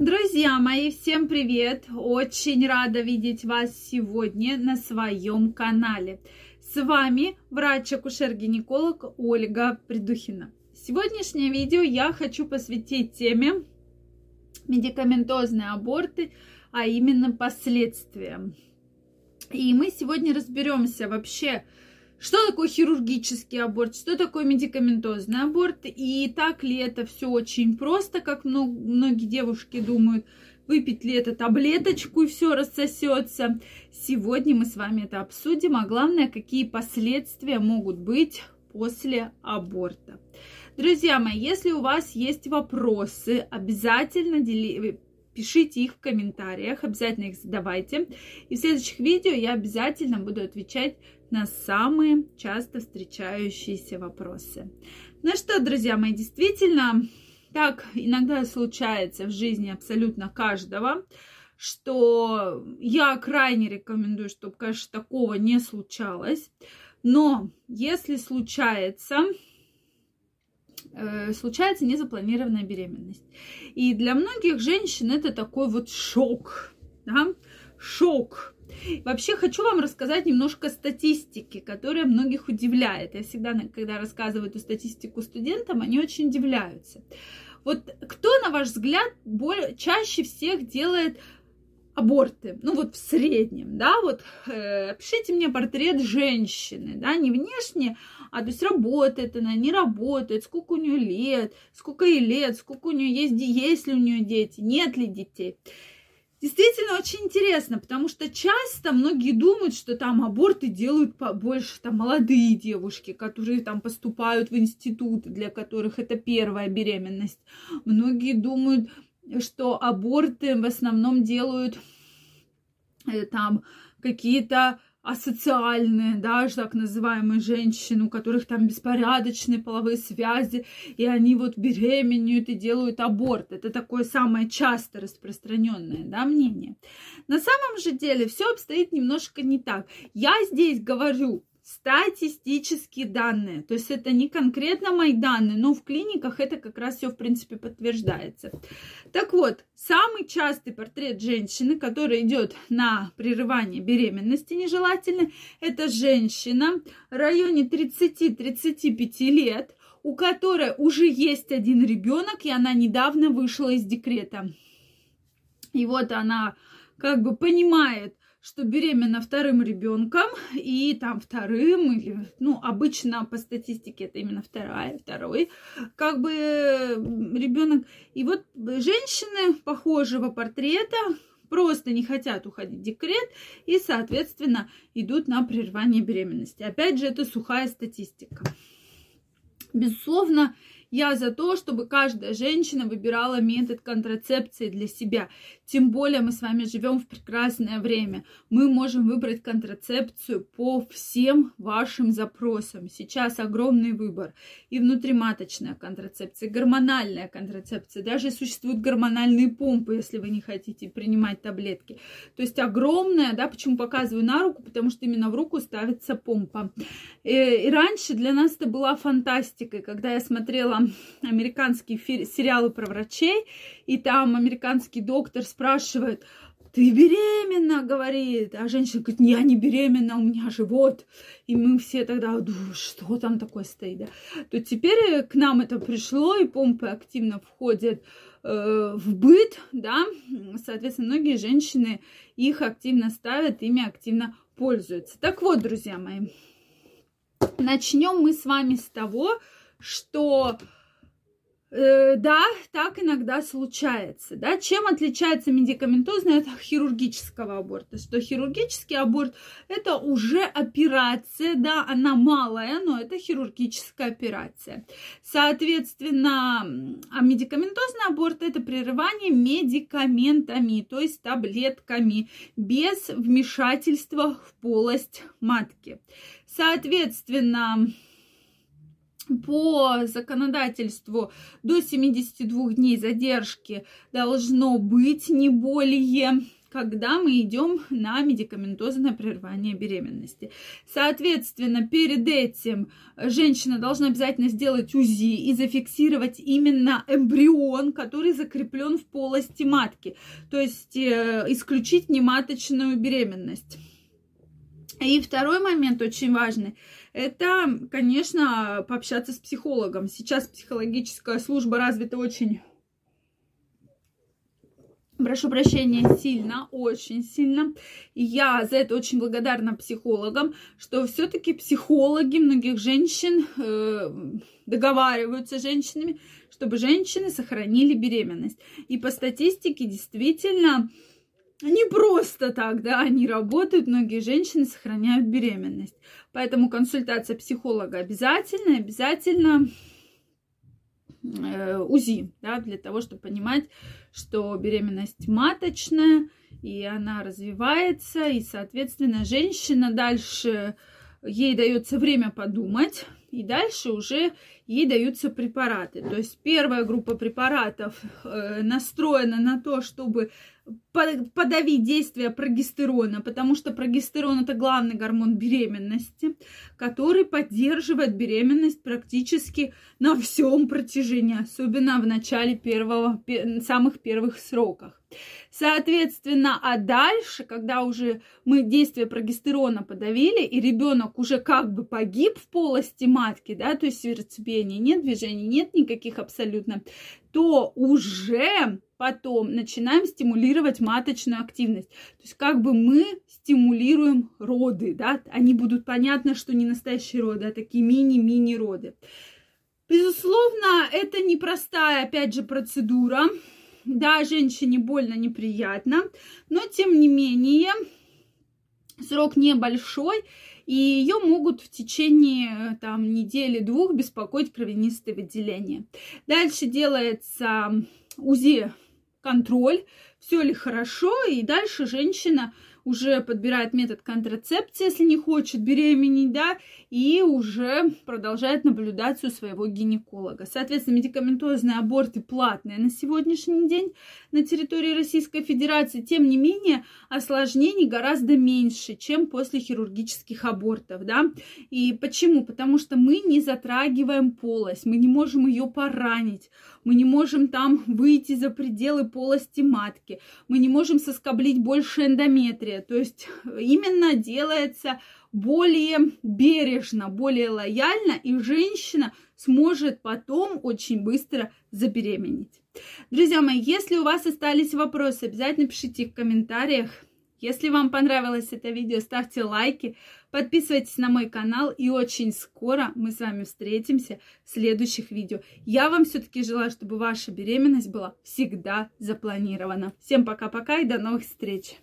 Друзья мои, всем привет! Очень рада видеть вас сегодня на своем канале. С вами врач-акушер-гинеколог Ольга Придухина. Сегодняшнее видео я хочу посвятить теме медикаментозные аборты, а именно последствиям. И мы сегодня разберемся вообще, что такое хирургический аборт, что такое медикаментозный аборт, и так ли это все очень просто, как многие девушки думают, выпить ли это таблеточку и все рассосется. Сегодня мы с вами это обсудим, а главное, какие последствия могут быть после аборта. Друзья мои, если у вас есть вопросы, обязательно дели пишите их в комментариях, обязательно их задавайте. И в следующих видео я обязательно буду отвечать на самые часто встречающиеся вопросы. Ну что, друзья мои, действительно, так иногда случается в жизни абсолютно каждого, что я крайне рекомендую, чтобы, конечно, такого не случалось. Но если случается, случается незапланированная беременность. И для многих женщин это такой вот шок, да? шок. Вообще хочу вам рассказать немножко статистики, которая многих удивляет. Я всегда, когда рассказываю эту статистику студентам, они очень удивляются. Вот кто, на ваш взгляд, более, чаще всех делает аборты, ну вот в среднем, да, вот э, пишите мне портрет женщины, да, не внешне, а то есть работает она, не работает, сколько у нее лет, сколько ей лет, сколько у нее есть, есть ли у нее дети, нет ли детей. Действительно очень интересно, потому что часто многие думают, что там аборты делают больше там молодые девушки, которые там поступают в институты, для которых это первая беременность. Многие думают, что аборты в основном делают э, там какие-то асоциальные, да, так называемые женщины, у которых там беспорядочные половые связи, и они вот беременеют и делают аборт. Это такое самое часто распространенное, да, мнение. На самом же деле все обстоит немножко не так. Я здесь говорю статистические данные. То есть это не конкретно мои данные, но в клиниках это как раз все, в принципе, подтверждается. Так вот, самый частый портрет женщины, который идет на прерывание беременности нежелательно, это женщина в районе 30-35 лет, у которой уже есть один ребенок, и она недавно вышла из декрета. И вот она как бы понимает, что беременна вторым ребенком, и там вторым, или, ну, обычно по статистике это именно вторая, второй, как бы ребенок. И вот женщины похожего портрета просто не хотят уходить в декрет и, соответственно, идут на прерывание беременности. Опять же, это сухая статистика. Безусловно, я за то, чтобы каждая женщина выбирала метод контрацепции для себя. Тем более мы с вами живем в прекрасное время. Мы можем выбрать контрацепцию по всем вашим запросам. Сейчас огромный выбор. И внутриматочная контрацепция, и гормональная контрацепция. Даже существуют гормональные помпы, если вы не хотите принимать таблетки. То есть огромная, да, почему показываю на руку, потому что именно в руку ставится помпа. Э, и раньше для нас это была фантастикой, когда я смотрела американские сериалы про врачей, и там американский доктор спрашивает, ты беременна, говорит, а женщина говорит, я не беременна, у меня живот. И мы все тогда, что там такое стоит, да? То теперь к нам это пришло, и помпы активно входят э, в быт, да, соответственно, многие женщины их активно ставят, ими активно пользуются. Так вот, друзья мои, начнем мы с вами с того, что Э, да, так иногда случается. Да? Чем отличается медикаментозный от хирургического аборта? Что хирургический аборт это уже операция, да, она малая, но это хирургическая операция. Соответственно, а медикаментозный аборт это прерывание медикаментами, то есть таблетками, без вмешательства в полость матки. Соответственно, по законодательству до 72 дней задержки должно быть не более. когда мы идем на медикаментозное прерывание беременности. Соответственно, перед этим женщина должна обязательно сделать УЗИ и зафиксировать именно эмбрион, который закреплен в полости матки, то есть э, исключить нематочную беременность. И второй момент очень важный это, конечно, пообщаться с психологом. Сейчас психологическая служба развита очень прошу прощения, сильно, очень сильно. И я за это очень благодарна психологам, что все-таки психологи многих женщин э, договариваются с женщинами, чтобы женщины сохранили беременность. И по статистике действительно не просто так, да, они работают, многие женщины сохраняют беременность. Поэтому консультация психолога обязательно, обязательно э, УЗИ, да, для того, чтобы понимать, что беременность маточная, и она развивается, и, соответственно, женщина дальше, ей дается время подумать, и дальше уже ей даются препараты. То есть первая группа препаратов э, настроена на то, чтобы подавить действие прогестерона, потому что прогестерон это главный гормон беременности, который поддерживает беременность практически на всем протяжении, особенно в начале первого, самых первых сроках. Соответственно, а дальше, когда уже мы действие прогестерона подавили, и ребенок уже как бы погиб в полости матки, да, то есть сердцебиения нет, движений нет никаких абсолютно, то уже потом начинаем стимулировать маточную активность. То есть как бы мы стимулируем роды, да, они будут понятно, что не настоящие роды, а такие мини-мини роды. Безусловно, это непростая, опять же, процедура. Да, женщине больно, неприятно, но тем не менее срок небольшой, и ее могут в течение там, недели-двух беспокоить кровянистые выделения. Дальше делается УЗИ контроль, все ли хорошо, и дальше женщина уже подбирает метод контрацепции, если не хочет беременеть, да, и уже продолжает наблюдать у своего гинеколога. Соответственно, медикаментозные аборты платные на сегодняшний день на территории Российской Федерации. Тем не менее, осложнений гораздо меньше, чем после хирургических абортов, да. И почему? Потому что мы не затрагиваем полость, мы не можем ее поранить, мы не можем там выйти за пределы полости матки, мы не можем соскоблить больше эндометрия. То есть именно делается более бережно, более лояльно, и женщина сможет потом очень быстро забеременеть. Друзья мои, если у вас остались вопросы, обязательно пишите их в комментариях. Если вам понравилось это видео, ставьте лайки, подписывайтесь на мой канал, и очень скоро мы с вами встретимся в следующих видео. Я вам все-таки желаю, чтобы ваша беременность была всегда запланирована. Всем пока-пока и до новых встреч!